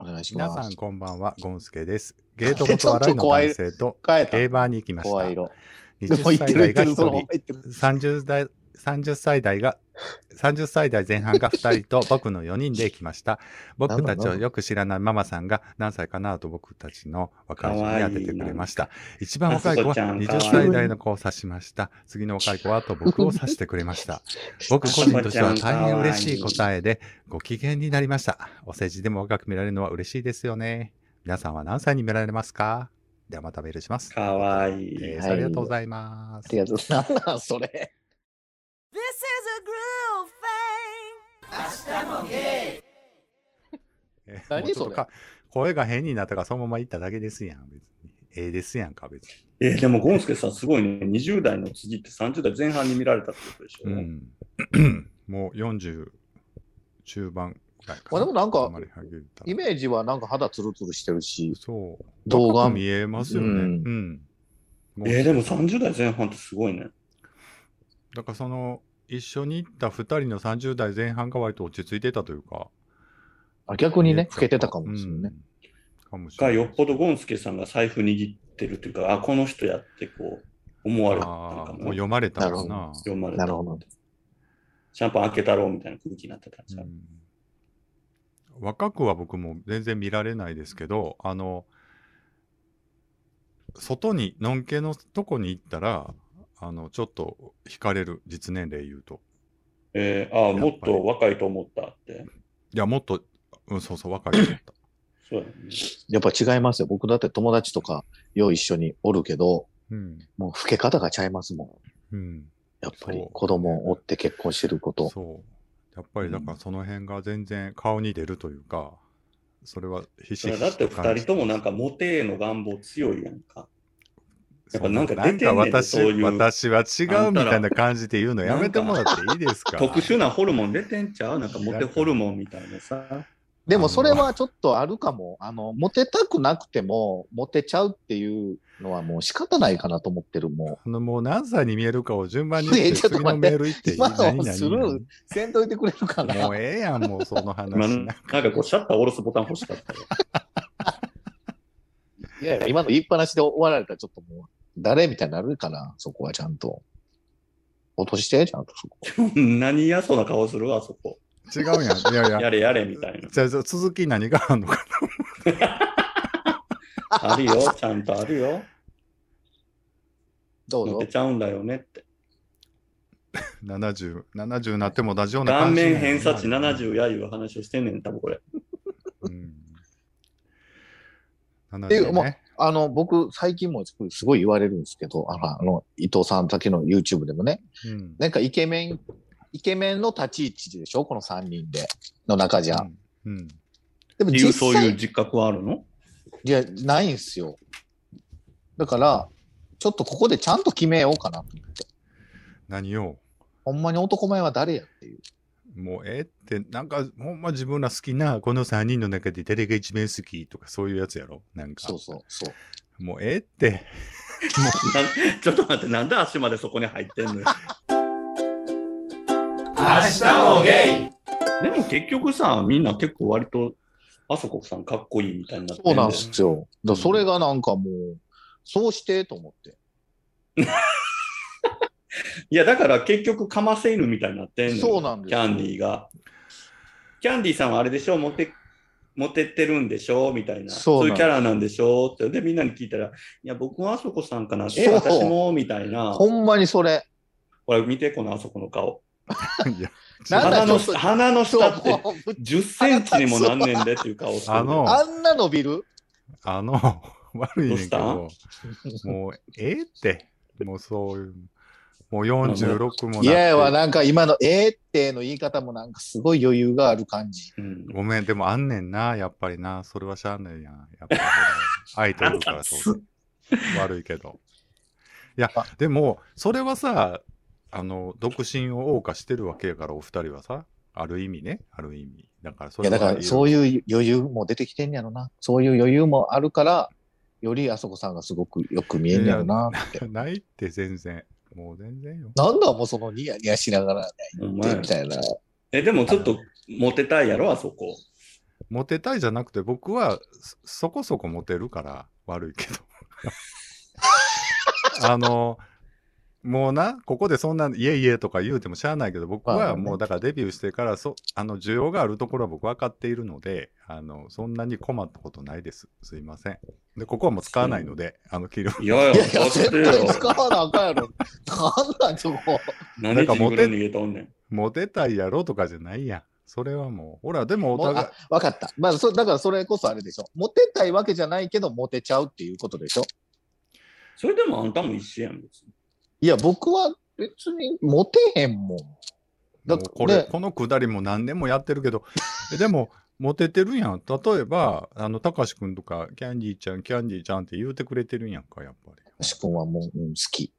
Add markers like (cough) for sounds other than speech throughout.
お願いし皆ます。さんこんばんは、ゴンスケです。ゲート元笑いの男性と変えた。競馬に行きました。声色。でも20歳代が1ってる、そのまま人、言ってる。30代、30歳代が、30歳代前半が2人と僕の4人で行きました。(laughs) 僕たちをよく知らないママさんが何歳かなと僕たちの若い人に当ててくれました。一番若い子はあそこちゃん20かわいい歳代の子を指しました。次の若い子はと僕を指してくれました。(laughs) 僕個人としては大変嬉しい答えでご機嫌になりました。お世辞でも若く見られるのは嬉しいですよね。皆さんは何歳に見られますか？ではまたメールします。かわいい。えーありがとうございますあ。りがとうございます。それ。何それ？か声が変になったからそのまま言っただけですやん、別に。ええですやんか、別に。えーでも、ゴンスケさん、すごいね。20代の次って30代前半に見られたってことでしょ？うん。もう40中盤ぐらいかまあでもなんかイメージはなんか肌ツルツルしてるし、そう。動画見えますよね。ううんん。もうえーでも30代前半ってすごいね。だからその、一緒に行った2人の30代前半が割と落ち着いてたというか。あ逆にね、老けてたかもしれないね。うんかもしれない。がよっぽどゴンスケさんが財布握ってるというか、あ、この人やってこう思われたかももう読まれたのかなな。読まれたなるほど。シャンパン開けたろうみたいな空気になってたんですよ。うん若くは僕も全然見られないですけど、あの、外に、のんけのとこに行ったら、あの、ちょっと惹かれる、実年齢言うと。えーああ、もっと若いと思ったって？いや、もっと、うん、そうそう、若いと思った。そうやね。やっぱ違いますよ。僕だって友達とかよう一緒におるけど、うん。もう老け方がちゃいますもん。うん。やっぱり子供を追って結婚してること。そう。やっぱりだからその辺が全然顔に出るというか、それはひしひしだって二人ともなんかモテへの願望強いやんか。やっぱなんか出てんねん私そういう私は違うみたいな感じで言うのやめてもらっていいですか？特殊なホルモン出てんちゃう？なんかモテホルモンみたいなさ。でもそれはちょっとあるかも。あの、モテたくなくても、モテちゃうっていうのはもう仕方ないかなと思ってる。もあのもう何歳に見えるかを順番に言ってちょメール言っていい？今のスルーせんといてくれるかな？もうええやん、もうその話。今なんかこうシャッター下ろすボタン欲しかったよ。(laughs) いやいや、今の言いっぱなしで終わられたらちょっともう、誰みたいになるかな？そこはちゃんと。落として、ちゃんとそこ。(laughs) 何嫌そうな顔するあそこ。違うやん。いやいや。(laughs) やれやれみたいな。じゃあ続き何があんのか (laughs) あるよ、ちゃんとあるよ。どうぞ。ちゃうんだよねって。な。70、70になっても同じような顔感じなんや面偏差値70やいう話をしてんねん、多分これ。うん。で70もうね。あの、僕、最近もすごい言われるんですけど、あの、あの伊藤さんだけの YouTube でもね、うん。なんかイケメン、イケメンの立ち位置でしょ？この3人で、の中じゃ。うん。うん。でも実そういう際、実覚はあるの？いや、ないんすよ。だから、ちょっとここでちゃんと決めようかなと思って。何を？ほんまに男前は誰やっていう。もうええって、なんか、ほんま自分ら好きな、この3人の中で誰が一番好きとかそういうやつやろ？なんか。そうそう、そう。もうええって。な (laughs) んちょっと待って、なんで足までそこに入ってんのよ。でも結局さ、みんな結構割と、あそこさんかっこいいみたいになってそうなんですよ。だそれがなんかもう、そうしてと思って。(laughs) いや、だから結局かませ犬みたいになってんのよそうなんですよキャンディーが。キャンディーさんはあれでしょ？モテ、モテてるんでしょ？みたいな。そうそういうキャラなんでしょ？って。で、みんなに聞いたら、いや、僕はあそこさんかなって、そう私も、みたいな。ほんまにそれ。ほら、見て、このあそこの顔。(laughs) いや、なんだ鼻のちょっと鼻の下ってそう10センチにもなんねんでっていう顔してる。あのあんな伸びる？あの、悪いねんけどど、もうええって。もうそういう。もう46もいやいや、なんか今のえーっての言い方もなんかすごい余裕がある感じ。うんごめん、でもあんねんな、やっぱりな。それはしゃあないやん。やっぱり (laughs) 愛というからそう。悪いけど。いやあ、でも、それはさ、あの、独身を謳歌してるわけやから、お二人はさ、ある意味ね、ある意味。だから、そいや、だからそうう。いう余裕も出てきてんやろな。そういう余裕もあるから、よりあそこさんがすごくよく見えんやろなって。ないって全然。もう全然よ。なんだもうそのニヤニヤしながらね、お言って前みたいな。え、でもちょっとモテたいやろ、あそこ。モテたいじゃなくて、僕はそそこそこモテるから悪いけど。(laughs) あの、もうな、ここでそんな、いえいえとか言うてもしゃあないけど、僕はもうだからデビューしてから、そあの、需要があるところは僕分かっているので、あの、そんなに困ったことないです。すいません。で、ここはもう使わないので、あの、切る。いやいや、いやいや、使って絶対よ。使わなあかんやろ。なんなんそこ。何でジングル逃げとんねん。モテたいやろとかじゃないやん。それはもう、ほら、でもおも互いあ、わかった。まあ、そだからそれこそあれでしょ。モテたいわけじゃないけど、モテちゃうっていうことでしょ。それでもあんたも一緒やん、別に。いや、僕は別にモテへんもん。だもうこれ、ねこのくだりも何年もやってるけど、え (laughs) でも、モテてるやん。例えば、あの、たかしくんとか、キャンディーちゃん、キャンディーちゃんって言うてくれてるんやんか、やっぱり。しくんはもう、うん、好き。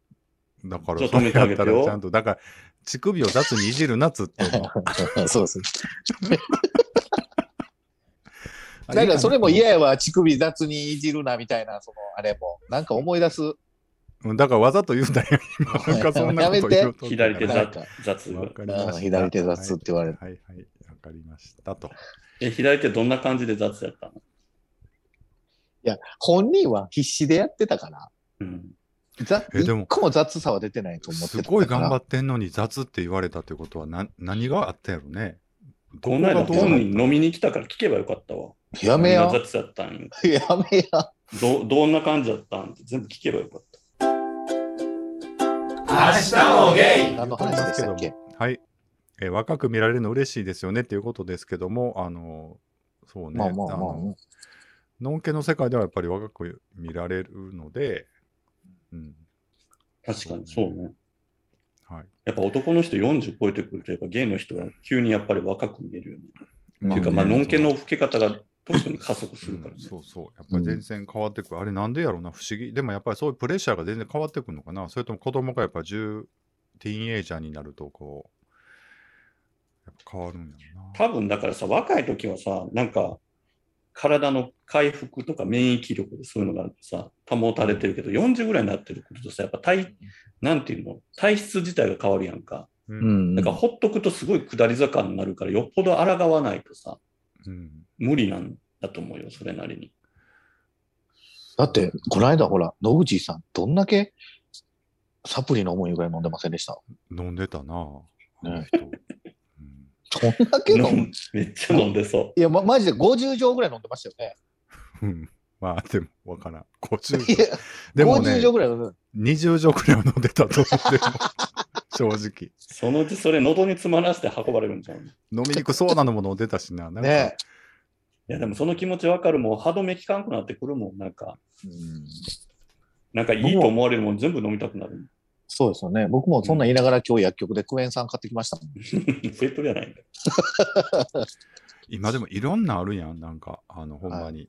だから、ちょっそれやってたと止めあげてよらちゃんと、だから、乳首を雑にいじるなっつって。(laughs) そうです。(laughs) だからそれも嫌やわ、乳首雑にいじるなみたいな、その、あれも。なんか思い出す。うんだからわざと言うたんや、今。なんかそんなこと言うと左手雑わ。かりました。うん左手雑って言われるはい、はい、はいわかりましたと。え、左手どんな感じで雑やったの？いや、本人は必死でやってたから。うん。ざえでも一個も雑さは出てないと思ってたから。すごい頑張ってんのに雑って言われたってことはな何があったやろね。この間本人飲みに来たから聞けばよかったわ。やめや雑やったんよ (laughs) やめや。どどんな感じやったんって全部聞けばよかった。明日もゲイ。何の話でしたっけ？はい、えー若く見られるの嬉しいですよねっていうことですけども、あのそうね、まあまあまあののんけの世界ではやっぱり若く見られるので、うん、確かにそうね。はい。やっぱ男の人40超えてくると、やっぱゲイの人は急にやっぱり若く見えるよね。まあっていうか、まあ、ねのんけの老け方が特に加速するからねうん。そうそう、やっぱり全然変わってくる。あれなんでやろうな、不思議。でもやっぱりそういうプレッシャーが全然変わってくるのかな。それとも子供がやっぱ10、ティーンエイジャーになると、こう、やっぱ変わるんやろな。多分だからさ、若い時はさ、なんか、体の回復とか免疫力でそういうのがさ、保たれてるけど、40ぐらいになってるとさ、やっぱ体、なんていうの、体質自体が変わるやんか。う。うんん。だからほっとくとすごい下り坂になるから、よっぽど抗わないとさ、うん無理なんだと思うよ、それなりに。だって、この間ほら、野口さん、どんだけサプリの重いぐらい飲んでませんでした？飲んでたな、ね人。うんどんだけ飲む？めっちゃ飲んでそいや、ま、マジで50錠ぐらい飲んでましたよね。うん (laughs) まあでもわからん。50いや、でも50ね錠、ぐらい飲んで20錠くらいは飲んでたと思ってる (laughs) 正直。う。そのうちそれ喉に詰まらせて運ばれるんじゃん。い飲みにくそうなのも飲んでたしな。なんかねや、でもその気持ちわかるもん。歯止め効かんくなってくるもん。なんか、うんなんかいいと思われるもん全部飲みたくなる。そうですよね。僕もそんなん言いながら今日薬局でクエン酸買ってきましたもん。(laughs) ペットじゃないんだ。今でもいろんなあるやん。なんか、あの、ほんまに。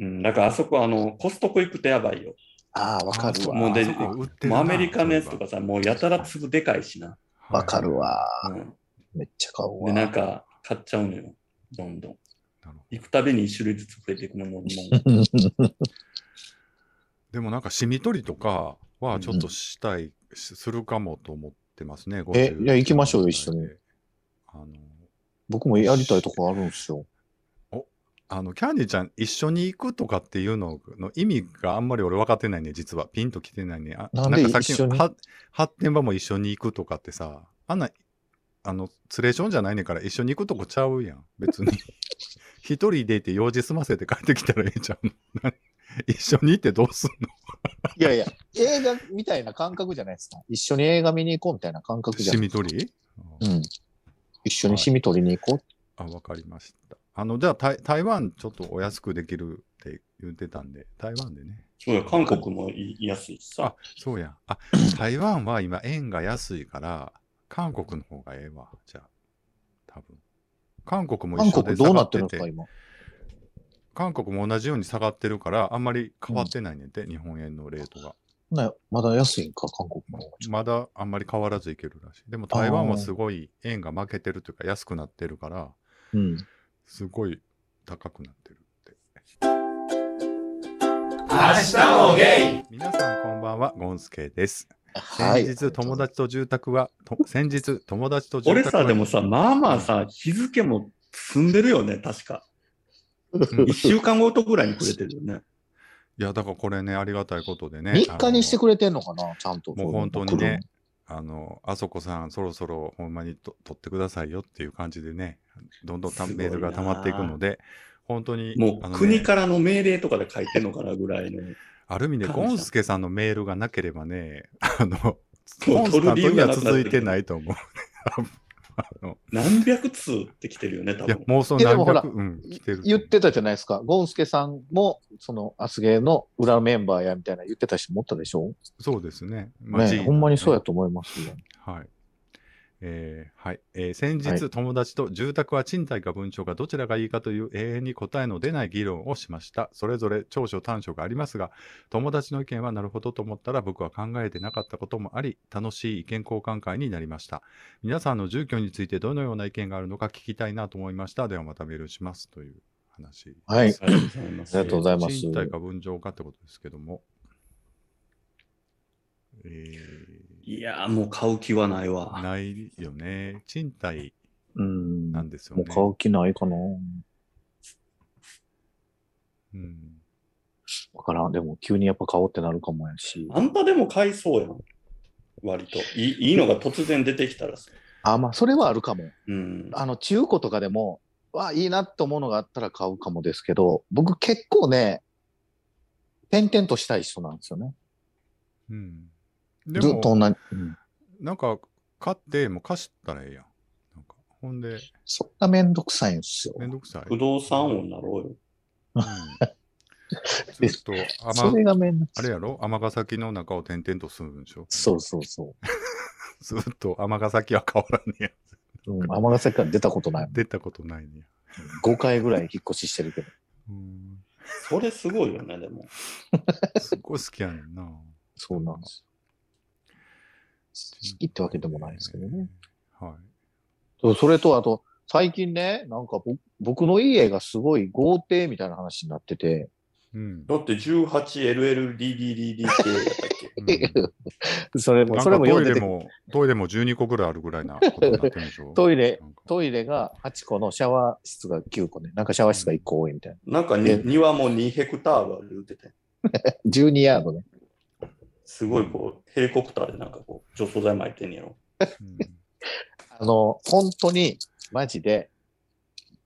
うん、だからあそこ、あの、コストコ行くとやばいよ。ああ、わかるわ。もうであそこ売ってるなもうアメリカのやつとかさ、もうやたら粒でかいしな。わかる。わ。うん、めっちゃ買うわ。で、なんか買っちゃうのよ。どんどん。なるほど行くたびに1種類ずつ増えていくものもん。(laughs) でもなんか、シミ取りとかはちょっとしたい、しするかもと思ってますね。50えいや行きましょうよ一緒にあの、僕もやりたいとこあるんですよ。あの、キャンディちゃん一緒に行くとかっていうのの意味があんまり俺分かってないね、実は。ピンと来てないね。あなんでかさっき一緒に？は発展場も一緒に行くとかってさ、あんな、あの、ツレーションじゃないねんから一緒に行くとこちゃうやん。別に。(laughs) 一人でいて用事済ませて帰ってきたらええじゃん。な (laughs) 一緒に行ってどうすんの？いやいや、映画みたいな感覚じゃないですか。一緒に映画見に行こうみたいな感覚じゃシん。ミ取り？うん。一緒にシミ取りに行こう。あ、わかりました。あの、じゃあ台、台湾ちょっとお安くできるって言ってたんで、台湾でね。そうや、韓国もい安いしさあ。、そうや。あ、(laughs) 台湾は今円が安いから、韓国の方がええわ。じゃあ、多分。韓国も韓一緒で国どうなっ下がっててるんですか、今。韓国も同じように下がってるから、あんまり変わってないねんて、日本円のレートが。ね、まだ安いんか、韓国の方が。まだあんまり変わらずいけるらしい。でも台湾はすごい円が負けてるというか安くなってるから、うん。すごい高くなってるって。明日もゲイ皆さんこんばんは、ゴンスケです。はい。先日友達と住宅は、と (laughs) 先日友達と住俺宅はさ、でもさ、まあまあさ、日付も積んでるよね、確か。うん1週間ごとぐらいにくれてるよね。いや、だからこれね、ありがたいことでね。3日にしてくくれてんのかなちゃんと。もう本当にね、あの、あそこさん、そろそろほんまにと取ってくださいよっていう感じでね、どんどんたメールが溜まっていくので、本当に、もうね国からの命令とかで書いてんのかなぐらいの。ある意味で、感謝ゴンスケさんのメールがなければね、あの、もゴンスう取る理さんとには続いてないと思う。(laughs) 何百通って来てるよね、多いや分、。もうそのいやでもほら何百、うん、来てる。言ってたじゃないですか。ゴンスケさんも、その、アスゲーの裏メンバーやみたいな言ってた人もおったでしょそうですね。ねほんまにそうやと。と思いますよ。はい。えーはい。えー先日、はい友達と住宅は賃貸か分譲かどちらがいいかという永遠に答えの出ない議論をしました。それぞれ長所短所がありますが、友達の意見はなるほどと思ったら僕は考えてなかったこともあり、楽しい意見交換会になりました。皆さんの住居についてどのような意見があるのか聞きたいなと思いました。ではまたメールしますという話。はい。ありがとうございます。ありがとうございます賃貸か分譲かってことですけども。えいやー、もう買う気はないー、わ。ないよね。賃貸うん。なんですよね。もう買う気ないかな。うん。わからん。でも、急にやっぱ買おうってなるかもやし。あんたでも買いそうやん。割と。いいいいのが突然出てきたらさ。あ、まあ、それはあるかも。うん。あの、中古とかでも、わ、いいなって思うのがあったら買うかもですけど、僕結構ね、転々としたい人なんですよね。うん。でずっとも、同じ。うんなんか、買って、もう貸したらええやん。なんか、ほんで、そんなめんどくさいんですよ。めんどくさい。不動産王になろうよ。うん、(laughs) ずっと、あそれま、がめんどくさい。あれやろ？尼崎の中を転々とするんでしょ？そうそうそ (laughs) ずっと尼崎は変わらんねや。う。うん。尼崎から出たことない。出たことないねや。5回ぐらい引っ越ししてるけど。うん。それすごいよね、でも。すっごい好きやねんな。そうなんです。好きってわけでもないですけどね。はい。それと、あと、最近ね、なんかぼ僕の家がすごい豪邸みたいな話になってて、うん。だって 18LLDDDDK やったっけうんそれも、それなんかも読んでて、トイレも、トイレも12個ぐらいあるぐらいなことになってるんでしょトイレトイレが8個のシャワー室が9個ね。なんかシャワー室が1個多いみたいな。なんかに庭も2ヘクタールある言うてて。12ヤードね。すごいこう、ヘリコプターでなんかこう、除草剤巻いてんねやろ。う (laughs) んあの、本当に、マジで、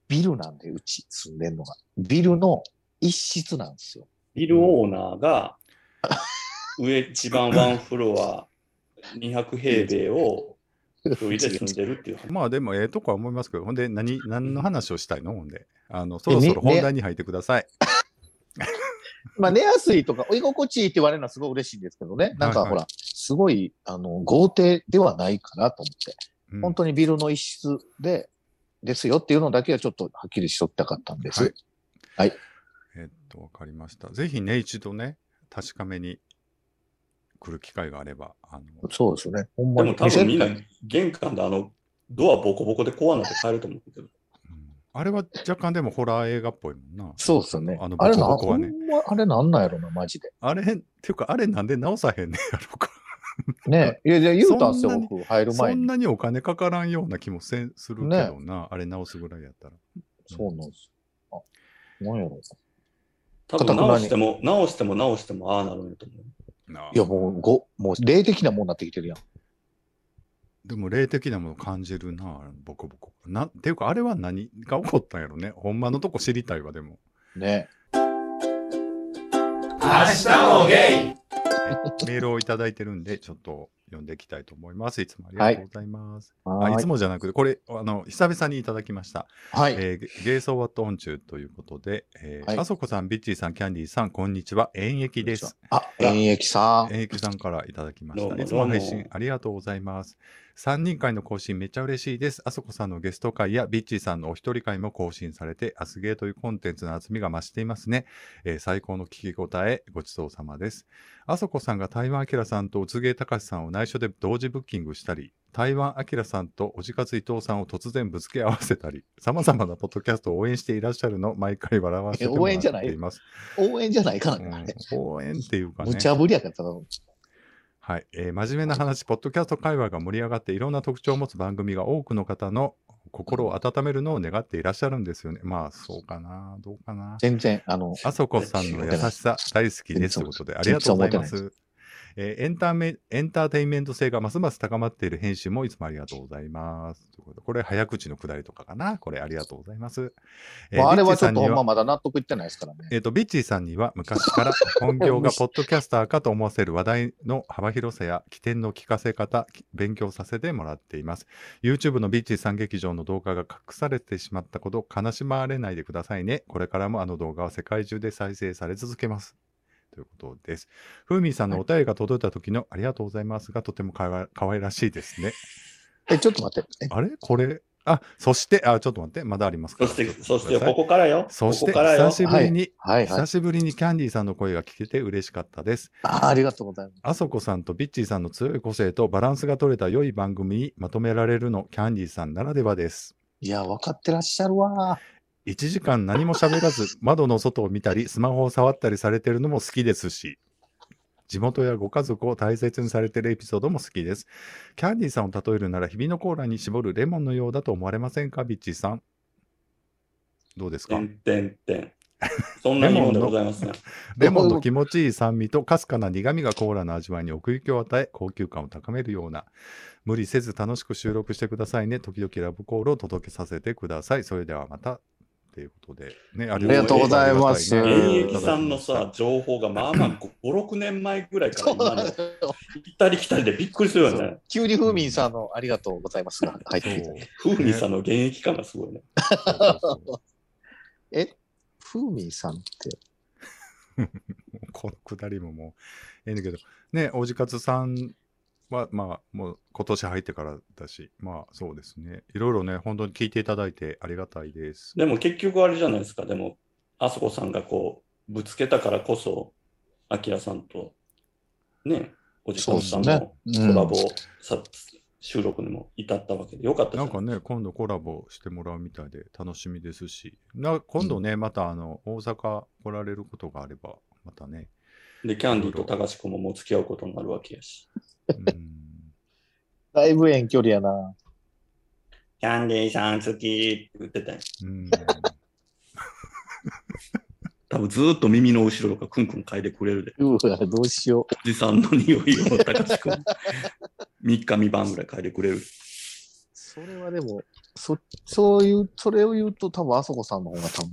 ビルなんで、うち住んでんのが。ビルの一室なんですよ。ビルオーナーが、上一番ワンフロア200平米を一人で住んでるっていう話。(laughs) まあでもええとこは思いますけど、ほんで何、何の話をしたいの？ほんで。あの、そろそろ本題に入ってください。(laughs) (laughs) まあ、寝やすいとか、居心地いいって言われるのはすごい嬉しいんですけどね。なんかはいはいほら、すごい、あの、豪邸ではないかなと思って。うん本当にビルの一室で、ですよっていうのだけはちょっとはっきりしときたかったんです。はいえっと、わかりました。ぜひね、一度ね、確かめに来る機会があれば、あの、そうですよね。ほんまに。でも多分みんな店玄関であの、ドアボコボコで怖なって帰ると思うけど。うんあれは若干でもホラー映画っぽいもんな。そうですよね。あの、ボあれな、コボコはね。ほんま、あれなんなんやろな、マジで。あれ、っていうか、あれなんで直さへんねやろか。ね (laughs) いやいや、言うたんすよそんなに、僕、入るそ前に。んなにお金かからんような気もせんするけどな、あれ直すぐらいやったら。そうなんです。あ、なんやろ多分直しても、直しても直してもああなるんやと思う。なあいや、もう、ご、もう、霊的なもんになってきてるやん。でも霊的なもの感じるな、ボコボコ。なんていうか、あれは何が起こったんやろね。ほんまのとこ知りたいわ、でも。ね。明日もゲイメールをいただいてるんで、ちょっと読んでいきたいと思います。いつもありがとうございます。あいつはーい。もじゃなくて、これ、あの、久々にいただきました。はい。えーゲゲイソーワットオンチューということで、えーはいあそこさん、ビッチーさん、キャンディーさん、こんにちは。演劇です。あ、演劇さん。演劇さんからいただきました。いつも配信ありがとうございます。3人会の更新めっちゃ嬉しいです。あそこさんのゲスト会やビッチーさんのお一人会も更新されて、アスゲーというコンテンツの厚みが増していますね。えー最高の聞き応え、ごちそうさまです。あそこさんが台湾アキラさんと宇津芸隆さんを内緒で同時ブッキングしたり、台湾アキラさんとおじかつ伊藤さんを突然ぶつけ合わせたり、様々なポッドキャストを応援していらっしゃるのを毎回笑わせてもら応援じゃない？っています。応援じゃないかな、うん。応援っていうかね。無茶ぶりやから、はい、えー真面目な話、ポッドキャスト会話が盛り上がっていろんな特徴を持つ番組が多くの方の心を温めるのを願っていらっしゃるんですよね。まあ、そうかな。どうかな。全然、あの、あそこさんの優しさ大好きですということで、ありがとうございます。えーエンタメエンターテインメント性がますます高まっている編集もいつもありがとうございます。ということでこれ、早口のくだりとかかな。これ、ありがとうございます。えーまあ、あれはちょっとままだ納得いってないですからね。えっ、と、ビッチーさんには昔から本業がポッドキャスターかと思わせる話題の幅広さや起点の聞かせ方、き勉強させてもらっています。YouTube のビッチーさん劇場の動画が隠されてしまったこと、悲しまれないでくださいね。これからもあの動画は世界中で再生され続けます。ということです。ふうみんさんのお便りが届いた時のありがとうございますが、とてもかわ可愛らしいですね。(laughs) え、ちょっと待って。えあれ？これ、あ、そして、あ、ちょっと待って、まだありますか？ら。そして、そして、ここからよ。そして、ここからよ久。しぶりに、はいはい久。しぶりにキャンディーさんの声が聞けて嬉しかったです。あありがとうございます。あそこさんとビッチーさんの強い個性とバランスが取れた良い番組にまとめられるのキャンディーさんならではです。いや、分かってらっしゃるわ。1時間何も喋らず窓の外を見たりスマホを触ったりされてるのも好きですし、地元やご家族を大切にされてるエピソードも好きです。キャンディーさんを例えるなら日々のコーラに絞るレモンのようだと思われませんか？ビッチーさん。どうですか？てんてんてん。そんなにもんでございますね。(laughs) レモンの気持ちいい酸味とかすかな苦味がコーラの味わいに奥行きを与え、高級感を高めるような。無理せず楽しく収録してくださいね。時々ラブコールを届けさせてください。それではまた。ということで、ね、ありがとうございます。現役さんのさ、情報がまあまあ (laughs) 5、6年前ぐらいから今の行ったり来たりでびっくりするよね。急にふうみんさんのありがとうございますが。入ってきた。ふうみさんの現役感がすごいね。(laughs) え、ふうみんさんって？(laughs) このくだりももう、ええんだけど、ね、おじかつさんは、まあ、もう今年入ってからだし、まあそうですね。いろいろね、本当に聞いていただいてありがたいです。でも結局あれじゃないですか。でも、あそこさんがこう、ぶつけたからこそ、あきらさんと、ね、おじさんさんのそうですねうんコラボさ、収録にも至ったわけでよかったなんかね、今度コラボしてもらうみたいで楽しみですし、な今度ね、またあの大阪来られることがあれば、またね、で、キャンディーと高志くんももう付き合うことになるわけやし。うん、だいぶ遠距離やな。キャンディーさん好きって言ってたん、多分ずーっと耳の後ろとかクンクン嗅いでくれるで。うわ、どうしよおじさんの匂いを高志くん。3日3晩ぐらい嗅いでくれる。う。それはでも、そ、そういう、それを言うと多分あそこさんの方が多分、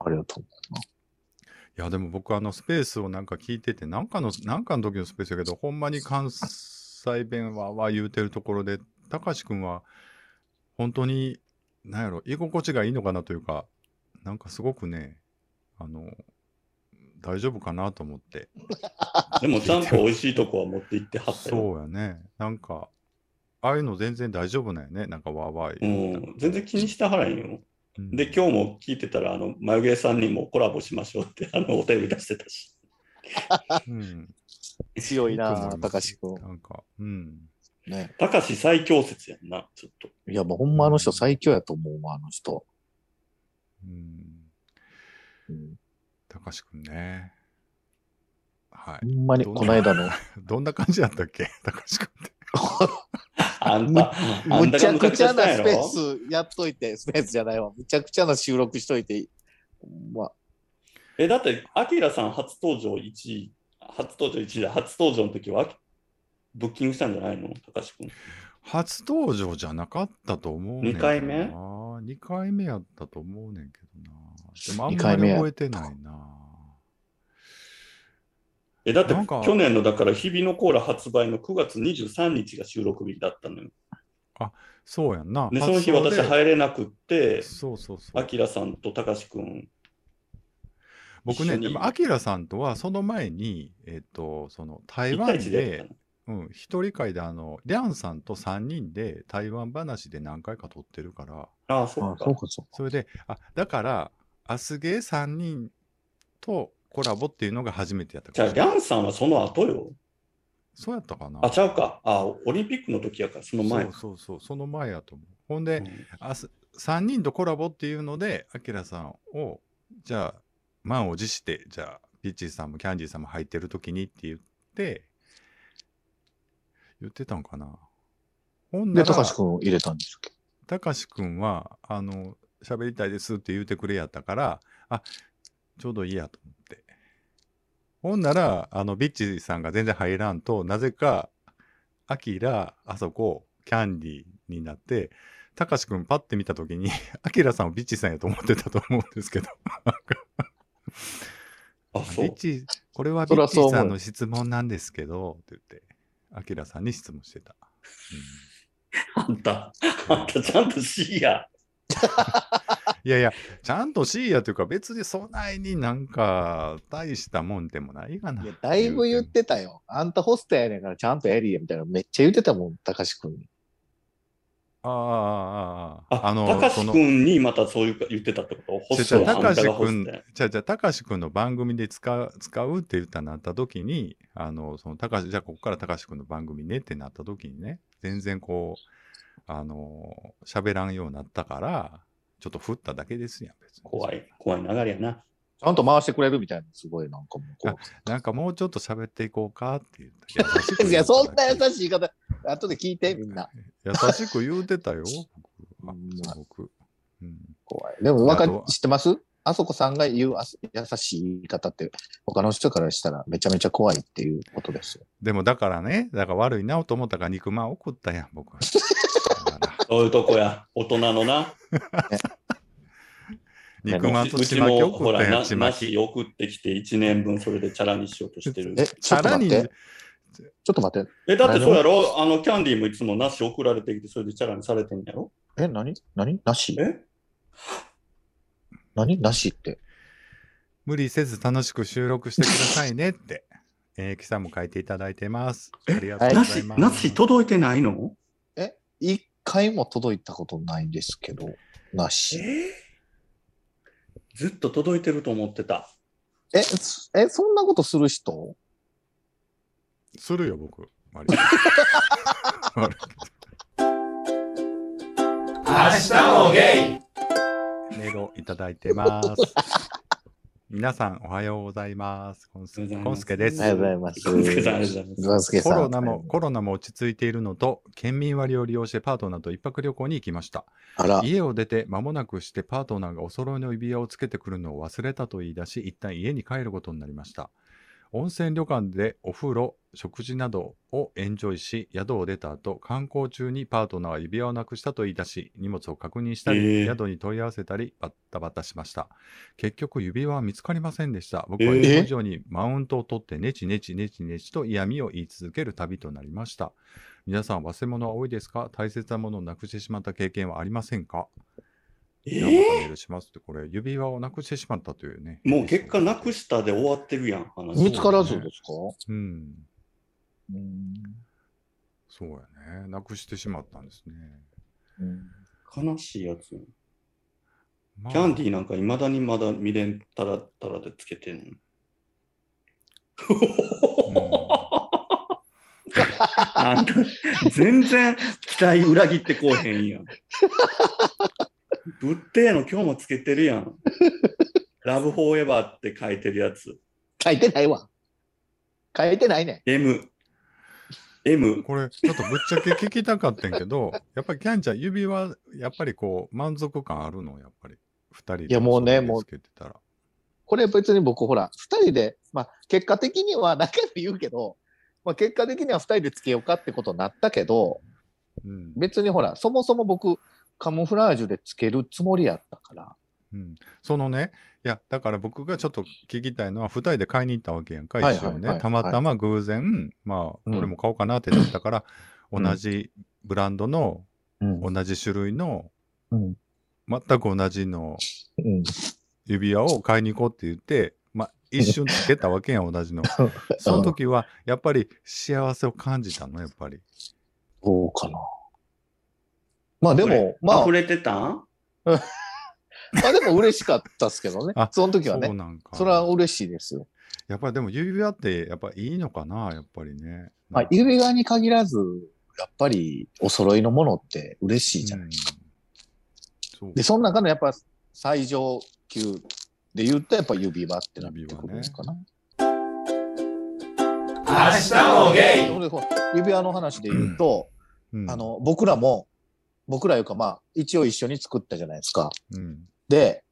あれだと思いや、でも僕、あのスペースをなんか聞いてて、なんかの、なんかの時のスペースやけど、ほんまに関西弁はは言うてるところで、高志くんは、本当に、なんやろ、居心地がいいのかなというか、なんかすごくね、あの、大丈夫かなと思って。(laughs) でもちゃんと美味しいとこは持って行ってはったよ。そうやね。なんか、ああいうの全然大丈夫なんやね。なんかわーわー全然気にしてはらへんよ。うんで、今日も聞いてたら、あの、眉毛さんにもコラボしましょうって、あの、お便り出してたし。うん、う。強いないいと思います高志くん。なんか、うん。ね。高志最強説やんな、ちょっと。いや、もうほんまあの人最強やと思うわ、あの人。うん。うん、高志くんね。はほんまに、この間の、い。(laughs) どんな感じやったっけ高志くんって。あんた、あんむちゃくちゃなスペースやっといて、スペースじゃないわ。むちゃくちゃな収録しといて、まあ、え、だって、アキラさん初登場1位、初登場1位で、初登場の時は、ブッキングしたんじゃないの？高志くん。初登場じゃなかったと思うねんけどな。二回目 ?2 回目やったと思うねんけどな。でもあん二まり覚えてないな。え、だって去年のだから日々のコーラ発売の9月23日が収録日だったのよ。そうやんな。で、その日私入れなくって、そうそうそう。アキラさんと高志くん、僕ね、でもアキラさんとはその前に、えっ、と、その台1湾対1でうん、一人会であの、リャンさんと3人で台湾話で何回か撮ってるから、の。ああ、そうか。そうかそうか。それで、あ、だから、アスゲー3人とコラボっていうのが初めてやったじゃあ。リャンさんはその後よ。そうやったかなあ、ちゃうか。あ、オリンピックの時やから、その前そうか。そうそう、その前やと思う。ほんで、うんあす3人とコラボっていうので、アキラさんを、じゃあ、満を持して、じゃあ、ピッチーさんもキャンディーさんも入ってる時にって言って、言ってたんかな。ほんなで、ら、高志くんを入れたんですっけたかしくんは、あの、喋りたいですって言うてくれやったから、あ、ちょうどいいやと思って。ほんなら、あの、ビッチさんが全然入らんと、なぜか、アキラ、あそこ、キャンディーになって、たかしくんパッて見たときに、(laughs) アキラさんをビッチさんやと思ってたと思うんですけど、あ、そう。ビッチ、これはビッチさんの質問なんですけど、って言って、アキラさんに質問してた。あんた、あんたちゃんと C や。(laughs) いやいや、ちゃんと C やというか、別にそないになんか、大したもんでもないかな。いや、だいぶ言ってたよ。あんたホストやねんからちゃんとやりや、みたいな。めっちゃ言ってたもん、高志くんに。ああ、ああ、ああ。あ、あの、たかしその、君にまたそういうか言ってたってこと？ホストはあんたたかしくんがホストや。、じゃじゃたかしくんの番組で使う、使うって言ったなった時に、あの、その、たかし、じゃあここからたかしくんの番組ねってなった時にね、全然こう、あの、喋らんようになったから、ちょっと振っただけですやん、別に。怖い、怖い流れやな。ちゃんと回してくれるみたいな、すごいなんかもうこなんかもうちょっと喋っていこうかって言った。優しくう。いや、そんな優しい言い方、後で聞いて、みんな。優しく言うてたよ、(laughs) 僕。怖い。でも、わか知ってます？あそこさんが言う優しい言い方って、他の人からしたらめちゃめちゃ怖いっていうことですよ。でもだからね、だから悪いなと思ったから肉まん送ったやん、僕は。(laughs) そういうとこや、大人のな。(laughs) 肉まんとうちちまきもほら、送ったやん、なちまき。なし送ってきて1年分それでチャラにしようとしてる。え、ちょっと待って。ちょっと待って。え、だってそうやろ？あの、キャンディーもいつもなし送られてきて、それでチャラにされてんやろ？え、何？何？なし？え？何？なしって。無理せず楽しく収録してくださいねって。(laughs) えー、きさんも書いていただいてます。ありがとうごなし、ざいます。なし？届いてないの？一回も届いたことないんですけど、なし。えずっと届いてると思ってた。え、すえ、そんなことする人？するよ、僕。割と悪い明日もゲイメールをいただいてます。皆さん、おはようございます。コンスケコンスケですありがとうございます。コンスケさんありがとうございますゴンスケさんコロナも、コロナも落ち着いているのと、県民割を利用してパートナーと一泊旅行に行きました。あら、家を出て間もなくしてパートナーがお揃いの指輪をつけてくるのを忘れたと言い出し、一旦家に帰ることになりました。温泉旅館でお風呂、食事などをエンジョイし、宿を出た後、観光中にパートナーは指輪をなくしたと言い出し、荷物を確認したり、えー宿に問い合わせたり、バッタバタしました。結局、指輪は見つかりませんでした。僕は以上にマウントを取って、ネチネチネチネチと嫌味を言い続ける旅となりました。皆さん、忘れ物は多いですか？大切なものをなくしてしまった経験はありませんか？えールしますって、これ、指輪をなくしてしまったというね。もう結果なくしたで終わってるやん、話。見つからずですか？うん。うんそうやね。なくしてしまったんですね。うん悲しいやつ。まあキャンディーなんかいまだにまだ未練たらたらでつけてんの。あん (laughs) た全然期待裏切ってこうへんやん。ぶってえの今日もつけてるやん。(laughs) ラブフォーエバーって書いてるやつ。書いてないわ。書いてないね。M。M。これ、ちょっとぶっちゃけ聞きたかったんけど、(laughs) やっぱりキャンちゃん、指輪、やっぱりこう、満足感あるの？やっぱり。二人で。いやもうねもうつけてたら。これ別に僕ほら、二人で、まあ結果的には何回も言うけど、まあ結果的には二人でつけようかってことになったけど、うん。別にほら、そもそも僕、カモフラージュでつけるつもりやったから。うん、そのね、いや、だから僕がちょっと聞きたいのは、二人で買いに行ったわけやんか、はい一緒にね。たまたま偶然、まあ、うん俺も買おうかなってなったから、うん同じブランドの、うん。同じ種類の、うん。全く同じのうん。指輪を買いに行こうって言って、まあ、一瞬つけたわけやん、同じの。(laughs) その時は、やっぱり幸せを感じたの、やっぱり。どうかな。まあでも、まあ溢、れてた？ん (laughs) まあでも嬉しかったですけどねあ。その時はね。そうなんか。それは嬉しいですよ。やっぱりでも指輪って、やっぱいいのかな、やっぱりね。まあ、指輪に限らず、やっぱりお揃いのものって嬉しいじゃない。うんそうで、その中のやっぱ最上級で言うと、やっぱ指輪ってなってくるのかな。明日もゲイ指輪の話で言うと、うんあの、僕らも、僕らいうかまあ、一応一緒に作ったじゃないですか。うん。で、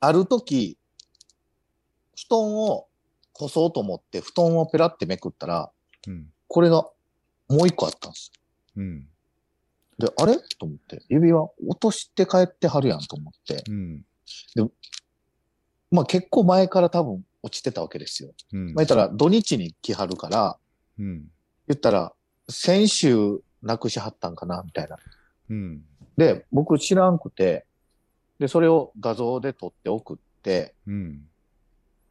ある時、布団を干そうと思って、布団をペラってめくったら、うん。これがもう一個あったんです。うん。で、あれ？と思って、指輪落として帰ってはるやんと思って。うん。まあ結構前から多分落ちてたわけですよ。うん。まあ言ったら土日に来はるから、うん。言ったら先週なくしはったんかなみたいな。うん。で、僕知らんくて、で、それを画像で撮って送って、うん。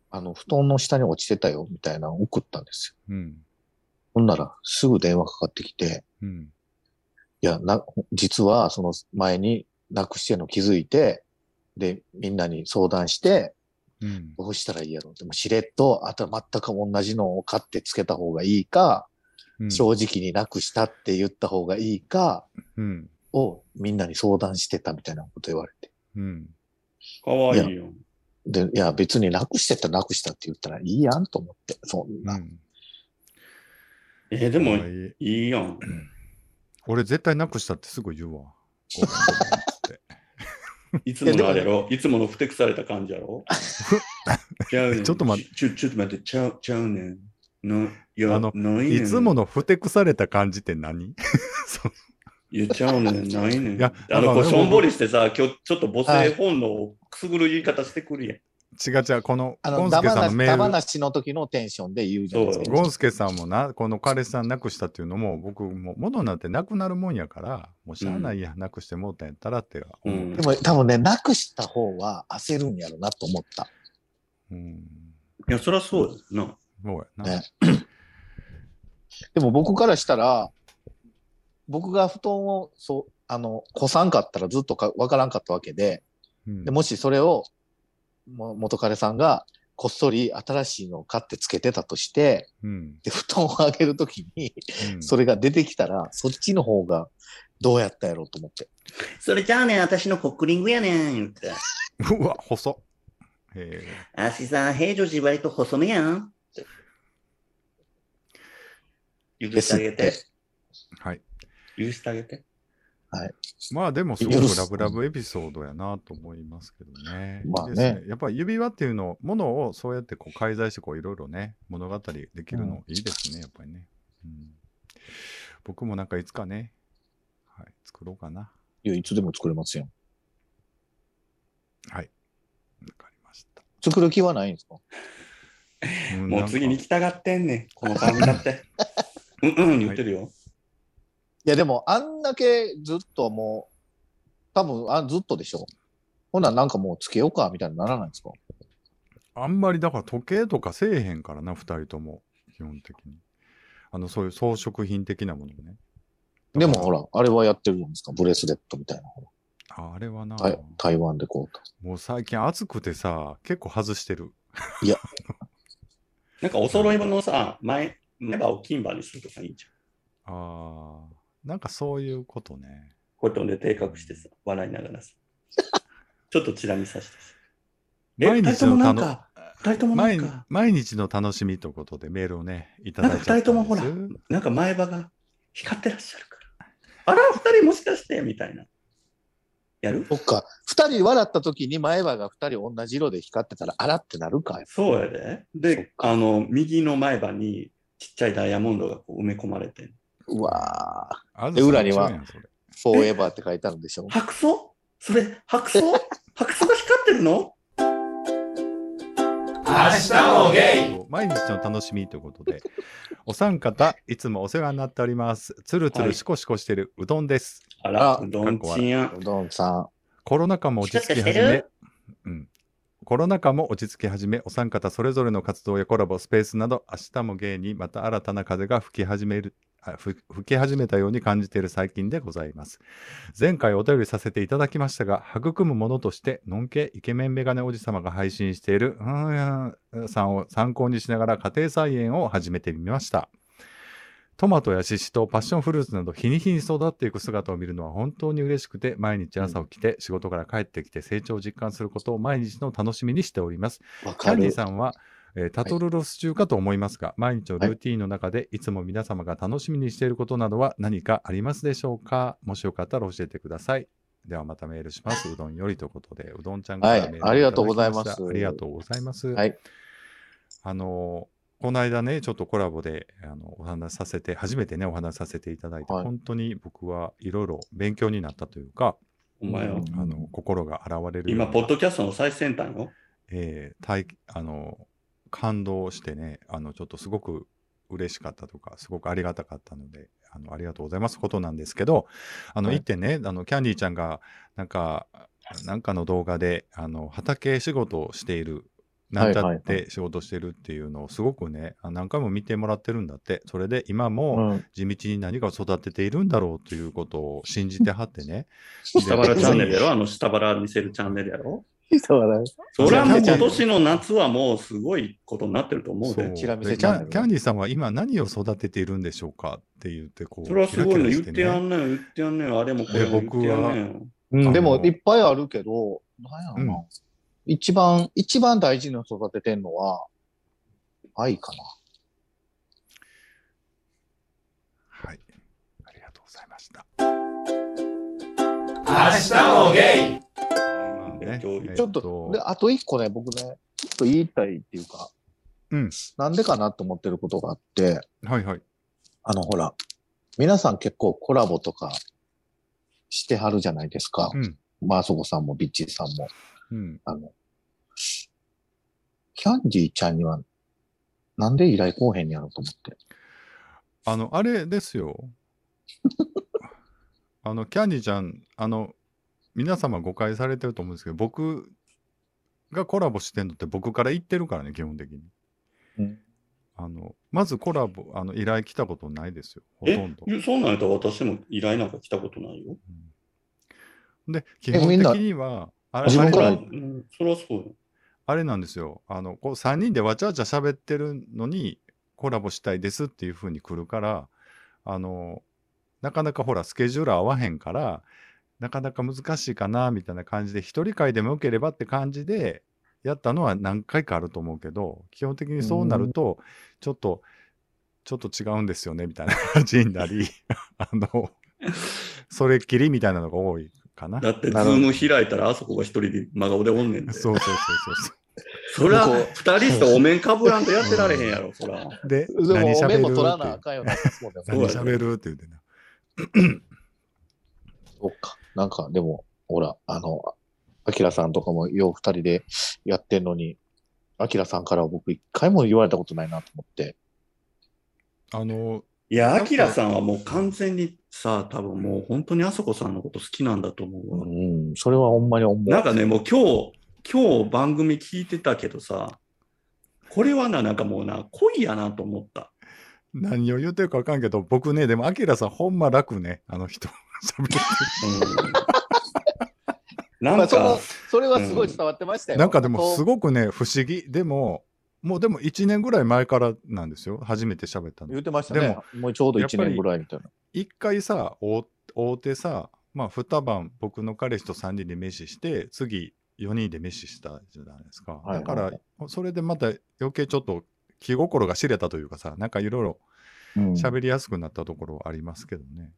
あの、布団の下に落ちてたよ、みたいなのを送ったんですよ。うん。ほんなら、すぐ電話かかってきて、うん。いや、な、実は、その前になくしてんの気づいて、で、みんなに相談して、うん。どうしたらいいやろでも、しれっと、あと全く同じのを買ってつけた方がいいか、うん。正直になくしたって言った方がいいか、うん。をみんなに相談してたみたいなこと言われて。うん。かわいいよ。で、いや、別になくしてたらなくしたって言ったらいいやんと思って、そんな。うん。えーでも、いいいやん。(clears throat) 俺絶対なくしたってすぐ言うわ。(laughs) いつものあれやろ？いつものふてくされた感じやろ？ちゃうねん。(laughs) ちょっと待ってちょ、ちょっと待って、ちゃう、ちゃうねん。の、いや、あのないねん。いつものふてくされた感じって何？そ (laughs) う言っちゃうねん、ないねん。いやあの、こう、まあしょんぼりしてさ、今日ちょっと母性本能をくすぐる言い方してくるやん。違う違う、この、あの、ゴンスダマなし、ケさんのメール、ダマなしの時のテンションで言うじゃないですか。そうゴンスケさんもな、この彼氏さんなくしたっていうのも、僕も、物なんてなくなるもんやから、もうしゃあないや、なくしてもうたんやったらって。うんでも多分ね、なくした方は焦るんやろなと思った。うん。いや、そりゃそうやな。そうやな。ね (coughs) でも僕からしたら、僕が布団を、そう、あの、干さんかったらずっとかわからんかったわけで、うんでもしそれを、も元彼さんがこっそり新しいのを買ってつけてたとして、うん。で、布団をあげるときに、うんそれが出てきたら、そっちの方がどうやったやろうと思って。それじゃあねん、私のコックリングやねん、言って。うわ、細っ。えあしさん、平常時割と細めやん。許してあげて。ーはい。許してあげて。まあでもすごくラブラブエピソードやなと思いますけどね。まあねいいですやっぱり指輪っていうの、ものをそうやってこう介在してこういろいろね、物語できるのいいですね、やっぱりね。うん、僕もなんかいつかね、はい、作ろうかな。いや、いつでも作れますよ。はい。わかりました。作る気はないんですか？んもう次に行きたがってんねん、この番組だって。(laughs) うんうん言ってるよ。いや、でも、あんだけずっともう、多分、あずっとでしょ。ほな、なんかもうつけようか、みたいにならないんですか？あんまりだから時計とかせえへんからな、二人とも、基本的に。あの、そういう装飾品的なものね。でもほら、あれはやってるじゃないですか。ブレスレットみたいな。ほああれはな、ら台台湾でこうと。もう最近暑くてさ、結構外してる。なんかお揃い物のさ、前、前歯を金歯にするとかいいじゃん。ああ、なんかそういうことね。こうやってね、手隠してさ、笑いながらさ。(laughs) ちょっとチラ見させてさ。え、毎日のなんか、二人ともな毎んか、毎日の楽しみということでメールをね、いただいちゃったんですなんか二人ともほらなんか前歯が光ってらっしゃるから。あら、二人もしかしてみたいな。やる？そっか。二人笑った時に前歯が二人同じ色で光ってたら、あらってなるか。そうやで。で、あの、右の前歯にちっちゃいダイヤモンドがこう埋め込まれてんうわぁ。で裏にはフォーエバーって書いてあるんでしょ？白素それ、白素 (laughs) 白素が光ってるの？明日もゲイ毎日の楽しみということで、お三方、いつもお世話になっております。つるつるしこしこしてるうどんです。あら、あうどんちんや。うどんさん。コロナ禍も落ち着き始めうん。コロナ禍も落ち着き始め、お三方それぞれの活動やコラボ、スペースなど、明日も芸にまた新たな風が吹き始める、吹き始めたように感じている最近でございます。前回お便りさせていただきましたが、育むものとして、のんけイケメンメガネおじさまが配信している、うんうんさんを参考にしながら家庭菜園を始めてみました。トマトやシシトウ、パッションフルーツなど日に日に育っていく姿を見るのは本当に嬉しくて、毎日朝起きて仕事から帰ってきて成長を実感することを毎日の楽しみにしております。キャンディ。さんはえータトルロス中かと思いますが、毎日のルーティンの中でいつも皆様が楽しみにしていることなどは何かありますでしょうか？もしよかったら教えてください。ではまたメールします。うどんよりということで、うどんちゃんからはいメールをありがとうございますありがとうございます。はい。あのこの間ね、ちょっとコラボであのお話しさせて、初めてね、お話しさせていただいて、はい本当に僕はいろいろ勉強になったというか、お前よ。あの心が現れる今、ポッドキャストの最先端よ。えー体あの感動してねあのちょっとすごく嬉しかったとかすごくありがたかったのであのありがとうございますことなんですけどあのはい。一点ねあのキャンディーちゃんがなんかなんかの動画であの畑仕事をしているなんだっはい。はいはて仕事してるっていうのをすごくねあ何回も見てもらってるんだって。それで今もうん。地道に何かを育てているんだろうということを信じてはってね。下原チャンネルやろ？あの下原見せるチャンネルやろ？それはもう今年の夏はもうすごいことになってると思うで。キャンキャンディーさんは今何を育てているんでしょうかって言ってこうそれはすごいの。キラキラして言ってやんねん、言ってやんねん。あれもこれも言ってやんねん。うん、でもいっぱいあるけど、なんやろな。うん一番、一番大事に育ててんのは、愛かな。はいありがとうございました明日もゲイまあね。ちょっと、で、あと一個ね、僕ね、ちょっと言いたいっていうか、うん。なんでかなと思ってることがあって、はいはい。あの、ほら、皆さん結構コラボとかしてはるじゃないですか。うん。まあそこさんもビッチーさんも。うん。あの、キャンディーちゃんには、なんで依頼こうへんやろと思って。あのあれですよ。(laughs) あのキャンディーちゃんあの皆様誤解されてると思うんですけど僕がコラボしてんのって僕から言ってるからね基本的に。うん。あのまずコラボあの依頼来たことないですよ。ほとえんど、そんなんやったら私も依頼なんか来たことないよ。で基本的にはあれあれ自分からうん、それはそうよ。あれなんですよ。あの、こう3人でわちゃわちゃ喋ってるのにコラボしたいですっていう風に来るから、あの、なかなかほら、スケジュール合わへんから、なかなか難しいかな、みたいな感じで、一人会でもよければって感じでやったのは何回かあると思うけど、基本的にそうなると、ちょっと、ちょっと違うんですよね、みたいな感じになり、(laughs) あの、それっきりみたいなのが多いかな。だって、ズーム開いたらあそこが一人で真顔でおんねんで。そうそうそうそうそう。(laughs) そりゃ二人してお面かぶらんとやってられへんやろ、そら。で、でも、何喋るメモ取らなあかんよな。(laughs) 何そうや喋るって言ってな。そっか。なんか、でも、ほら、あの、アキラさんとかもよう二人でやってんのに、アキラさんからは僕一回も言われたことないなと思って。あの、いや、アキラさんはもう完全にさ、多分もう本当にあそこさんのこと好きなんだと思うわ。うん、それはほんまに思う。なんかね、もう今日、今日番組聞いてたけどさ、これはな、なんかもうな、恋やなと思った。何を言ってるか分かんけど、僕ね、でも、アキラさん、ほんま楽ね、あの人。喋ってうん、なんか、それはすごい伝わってましたよ。なんかでも、すい。ごくね、不思議。でも、もうでも1年ぐらい前からなんですよ。初めて喋ったの言。ってましたね。でももうちょうど1年ぐらいみたいな。一回さ、会うてさ、まあ、二晩、僕の彼氏と3人で飯して、次、4人で飯したじゃないですか。はいだからはい、それでまた余計ちょっと気心が知れたというかさ、なんかいろいろうん喋りやすくなったところはありますけどね。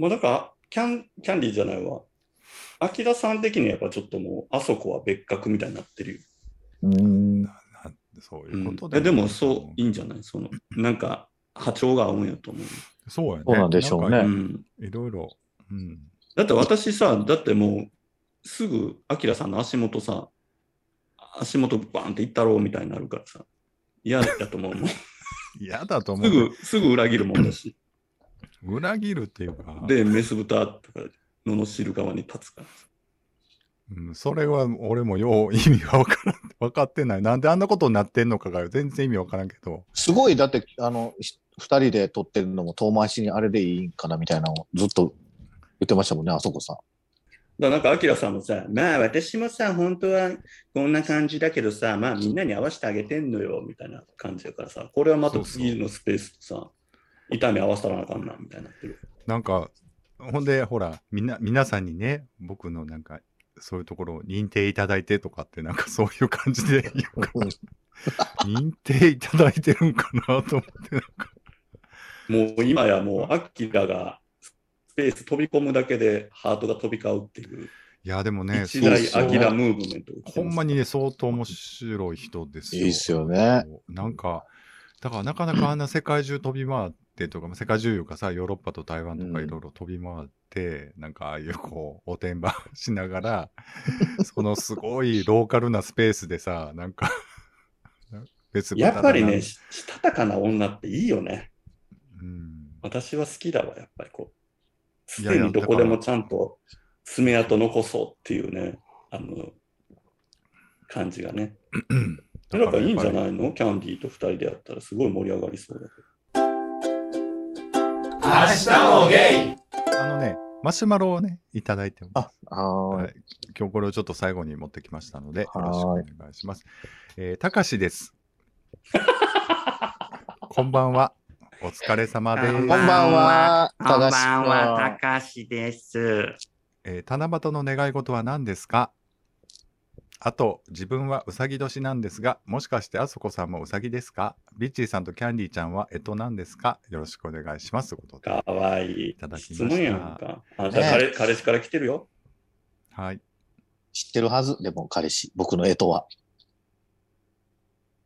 もうだから、キャン、キャンディーじゃないわ。アキラさん的にはやっぱちょっともう、あそこは別格みたいになってるよ。うん。そういうことうんえでもそう、いいんじゃない？その、なんか、波長が合うんやと思う。そうやね。そうなんでしょうねうん。いろいろ。うん。だって私さ、だってもう、すぐ、アキラさんの足元さ、足元バーンっていったろうみたいになるからさ、嫌だと思うもん。す (laughs) 嫌だと思う。ぐ、すぐ裏切るもんだし。裏切るっていうか、で、メス豚とか、罵る側に立つから。うん、それは俺もよう意味がわからん、(laughs) 分かってない。なんであんなことになってんのかが全然意味わからんけど。すごい、だって、あの、ひ二人で撮ってるのも遠回しにあれでいいんかなみたいなのをずっと言ってましたもんね、あそこさん。だなんか、アキラさんもさ、まあ私もさ、本当はこんな感じだけどさ、まあみんなに合わせてあげてんのよ、みたいな感じだからさ、これはまた次のスペースさ、痛み合わせたらなあかんな、みたいになってる。なんか、ほんで、ほら、みんな、皆さんにね、僕のなんか、そういうところを認定いただいてとかって、なんかそういう感じで言うから認定いただいてるんかなと思って、なんか。もう今やもう、アキラがスペース飛び込むだけでハートが飛び交うっていう、いや、でもね、一大アキラムーブメントほんまにね、相当面白い人ですよ。いいっすよね。なんか、だからなかなかあんな世界中飛び回ってとか、まあ世界中かさ、ヨーロッパと台湾とかうんいろいろ飛び回って、なんかああいうこう、おてんば (laughs) しながら、そのすごいローカルなスペースでさ、なんか、別やっぱりね、うん。ししたたかな女っていいよね。私は好きだわ、やっぱりこう。いやいや常にどこでもちゃんと爪痕残そうっていうね、あの、感じがね。なんかいいんじゃいないの？キャンディーと二人でやったらすごい盛り上がりそうだけ明日もゲイあのね、マシュマロをね、いただいてます。あ、は。はい、今日これをちょっと最後に持ってきましたので、よはいろしくお願いします。えー、たかしです。(laughs) こんばんは。お疲れ様です。こんばんはこんばんは、君たかしです。えー七夕の願い事は何ですか？あと、自分はうさぎ年なんですが、もしかしてあそこさんもうさぎですか？ビッチーさんとキャンディーちゃんは干支なんですか？よろしくお願いします。ということ。かわいい。ただきました質問やんか。あ、じゃあ彼,、彼氏から来てるよ。はい。知ってるはず。でも彼氏。僕の絵とは。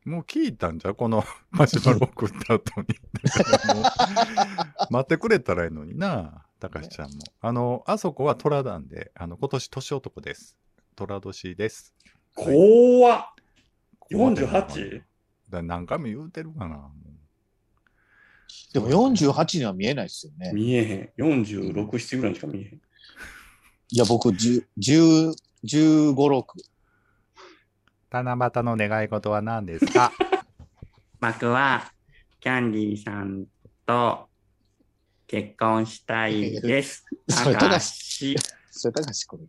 もう聞いたんじゃう？この (laughs) マシュマロ送った後に。(laughs) 待ってくれたらいいのにな、たかしちゃんも。あの、あそこは虎なんで、あの、今年年男です。虎年です。怖っ。怖いな 48? だ何回も言うてるかな。でも48には見えないですよね。見えへん。46、7ぐらいにしか見えへん。いや、僕、10、10 15、6。七夕の願い事は何ですか？(laughs) 僕は、キャンディーさんと結婚したいです。(laughs) それたかし、それ高橋君。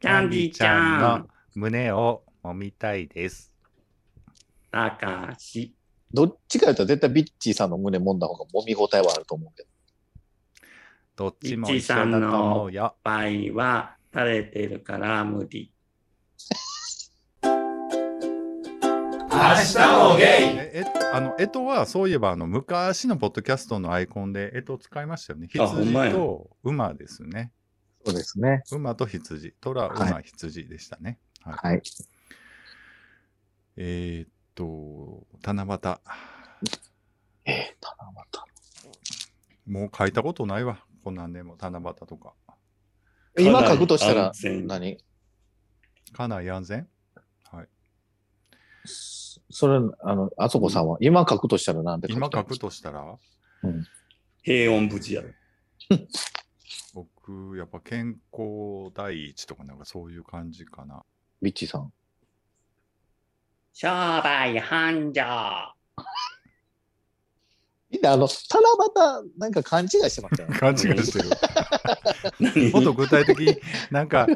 キャンディーちゃん、胸を揉みたいです。たかし、どっちか言ったら絶対ビッチーさんの胸揉んだ方が揉み応えはあると思うけど。どっちも一緒だと思うよ。場合は垂れてるから無理。明日もゲイえ、え、あの、えとは、そういえば、あの、昔のポッドキャストのアイコンで、えと使いましたよね。あほんまや羊と馬ですね。そうですね。馬と羊。虎、はい馬、羊でしたね。はい。はい。えーっと、七夕。えー、七もう書いたことないわ。こんなんでも、七夕とか。夕。今書くとしたら何？家内安全はい。それ、あの、あそこさんは、今書くとしたらなんて書きたい今書くとしたら、平穏無事やろ。僕、やっぱ健康第一とかなんかそういう感じかな。ビッチーさん。商売繁盛。みんな、あの、七夕、なんか勘違いしてましたよね。(laughs) 勘違いしてる。(laughs) 何？もっと具体的に、なんか、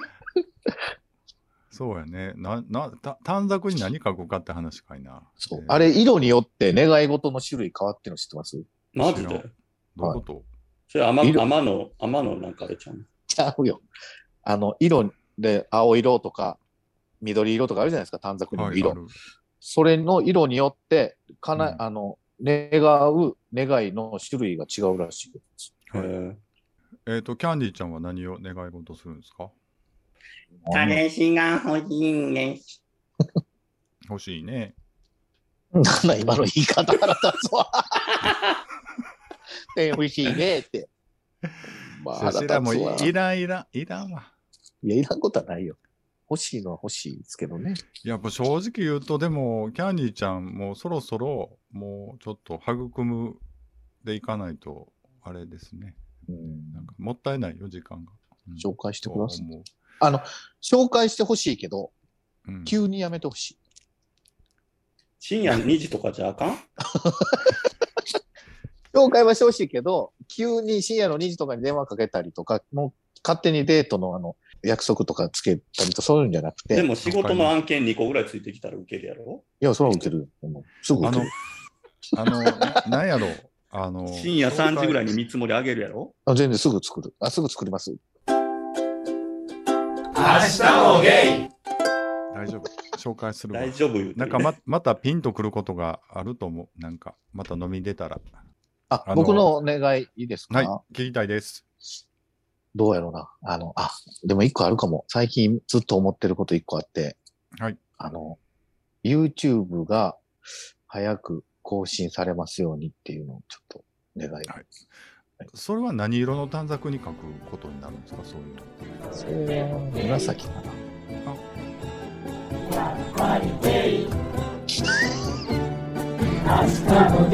そうやね。な、な、た短冊に何書くかって話かいな。そうえ。ーあれ、色によって願い事の種類変わってるの知ってます？マジで？どういうこと、それ天色天の、天のなんかあれちゃうちゃうよ。あの、色で、青色とか、緑色とかあるじゃないですか、短冊にもはい。それの色によって、かな、うんあの、願う願いの種類が違うらしいです。えっ、と、キャンディーちゃんは何を願い事するんですか？彼氏が欲しいんです。(laughs) 欲しいね。なんだ、今の言い方腹立つわ。で、(laughs) 美味しいねって。(laughs) まあ、腹そしらも。いらんいらん、いらんわ。いや、いらんことはないよ。欲しいのは欲しいですけどね。やっぱ正直言うと、でも、キャンディーちゃん、もうそろそろ、もうちょっと育むでいかないと、あれですね。うんなんかもったいないよ、時間が。うん紹介してください。あの、紹介してほしいけど、うん急にやめてほしい。深夜2時とかじゃあかん？(laughs) 紹介はしてほしいけど、急に深夜の2時とかに電話かけたりとか、もう勝手にデートのあの、約束とかつけたりとそういうんじゃなくて、いでも仕事の案件2個ぐらいついてきたら受けるやろ？や、それは受ける。すぐあの受ける。、あの、ななんやろ？う、あの、深夜3時ぐらいに見積もり上げるやろ？あ全然すぐ作る。あ、すぐ作ります。明日もゲイ大丈夫。紹介するわ大。丈夫なんかままたピンとくることがあると思う。なんか、また飲みに出たら。あ、あの僕のお願いいいですか、はい、聞きたいです。どうやろうな。あの、あ、でも一個あるかも。最近ずっと思ってること一個あって。はい。あの、YouTube が早く更新されますようにっていうのをちょっと願い。はいそれは何色の短冊に書くことになるんですか？そういうの。それは紫かな。明日も